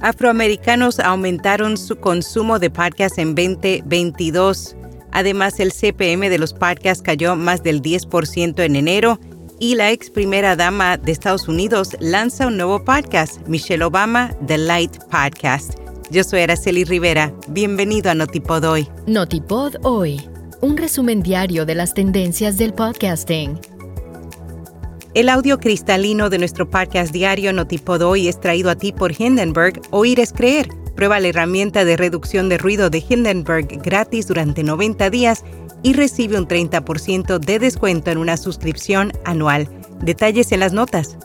Afroamericanos aumentaron su consumo de podcasts en 2022. Además, el CPM de los podcasts cayó más del 10% en enero y la ex primera dama de Estados Unidos lanza un nuevo podcast, Michelle Obama, The Light Podcast. Yo soy Araceli Rivera. Bienvenido a Notipod Hoy. Notipod Hoy, un resumen diario de las tendencias del podcasting. El audio cristalino de nuestro podcast diario Notipod Hoy es traído a ti por Hindenburg. Oír es creer. Prueba la herramienta de reducción de ruido de Hindenburg gratis durante 90 días y recibe un 30% de descuento en una suscripción anual. Detalles en las notas.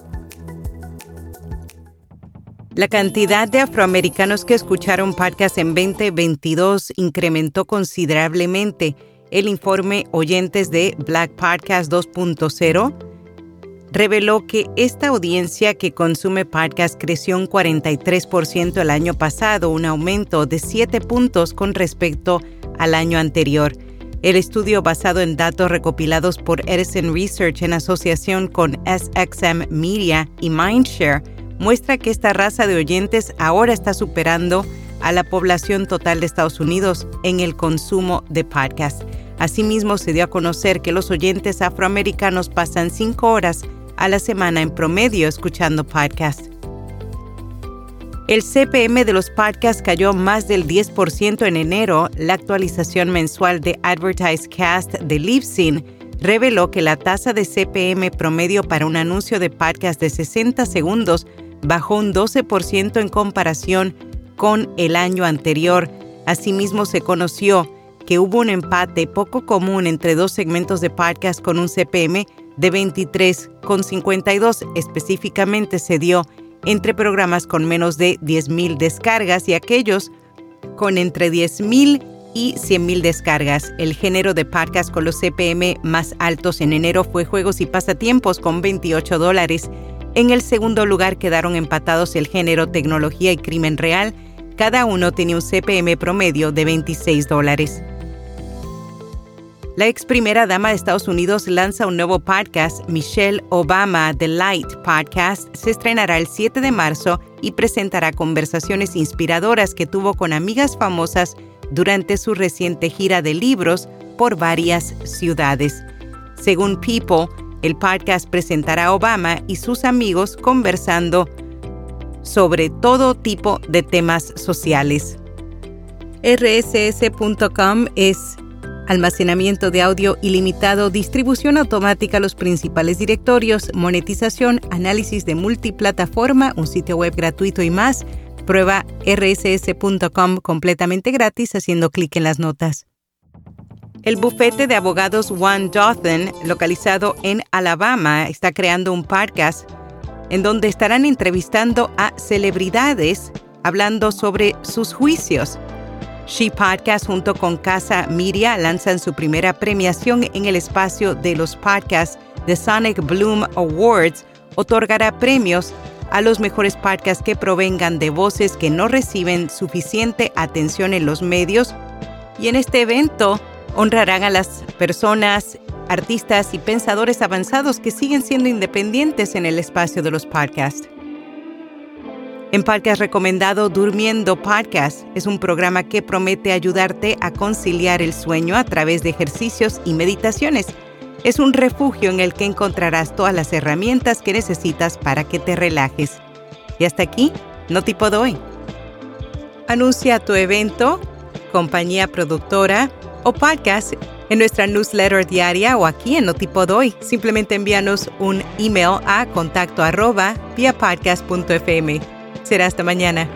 La cantidad de afroamericanos que escucharon podcast en 2022 incrementó considerablemente. El informe Oyentes de Black Podcast 2.0 reveló que esta audiencia que consume podcast creció un 43% el año pasado, un aumento de 7 puntos con respecto al año anterior. El estudio basado en datos recopilados por Edison Research en asociación con SXM Media y Mindshare muestra que esta raza de oyentes ahora está superando a la población total de Estados Unidos en el consumo de podcast. Asimismo, se dio a conocer que los oyentes afroamericanos pasan cinco horas a la semana en promedio escuchando podcast. El CPM de los podcasts cayó más del 10% en enero. La actualización mensual de Advertise Cast de Libsyn reveló que la tasa de CPM promedio para un anuncio de podcast de 60 segundos bajó un 12% en comparación con el año anterior. Asimismo, se conoció que hubo un empate poco común entre dos segmentos de podcast con un CPM de 23,52 específicamente se dio entre programas con menos de 10.000 descargas y aquellos con entre 10.000 y 100.000 descargas. El género de podcast con los CPM más altos en enero fue Juegos y Pasatiempos con 28 dólares. En el segundo lugar quedaron empatados el género Tecnología y Crimen Real. Cada uno tenía un CPM promedio de 26 dólares. La ex primera dama de Estados Unidos lanza un nuevo podcast, Michelle Obama The Light Podcast. Se estrenará el 7 de marzo y presentará conversaciones inspiradoras que tuvo con amigas famosas durante su reciente gira de libros por varias ciudades. Según People, el podcast presentará a Obama y sus amigos conversando sobre todo tipo de temas sociales. rss.com es almacenamiento de audio ilimitado, distribución automática a los principales directorios, monetización, análisis de multiplataforma, un sitio web gratuito y más. Prueba rss.com completamente gratis haciendo clic en las notas. El bufete de abogados One Dothan, localizado en Alabama, está creando un podcast en donde estarán entrevistando a celebridades hablando sobre sus juicios. She Podcast junto con Casa Miria lanzan su primera premiación en el espacio de los podcasts The Sonic Bloom Awards. Otorgará premios a los mejores podcasts que provengan de voces que no reciben suficiente atención en los medios. Y en este evento honrarán a las personas, artistas y pensadores avanzados que siguen siendo independientes en el espacio de los podcasts. En Podcast recomendado Durmiendo Podcast es un programa que promete ayudarte a conciliar el sueño a través de ejercicios y meditaciones. Es un refugio en el que encontrarás todas las herramientas que necesitas para que te relajes. Y hasta aquí, no tipo hoy. Anuncia tu evento, compañía productora o podcast en nuestra newsletter diaria o aquí en Notipo Doy. Simplemente envíanos un email a contacto arroba podcast.fm. Será hasta mañana.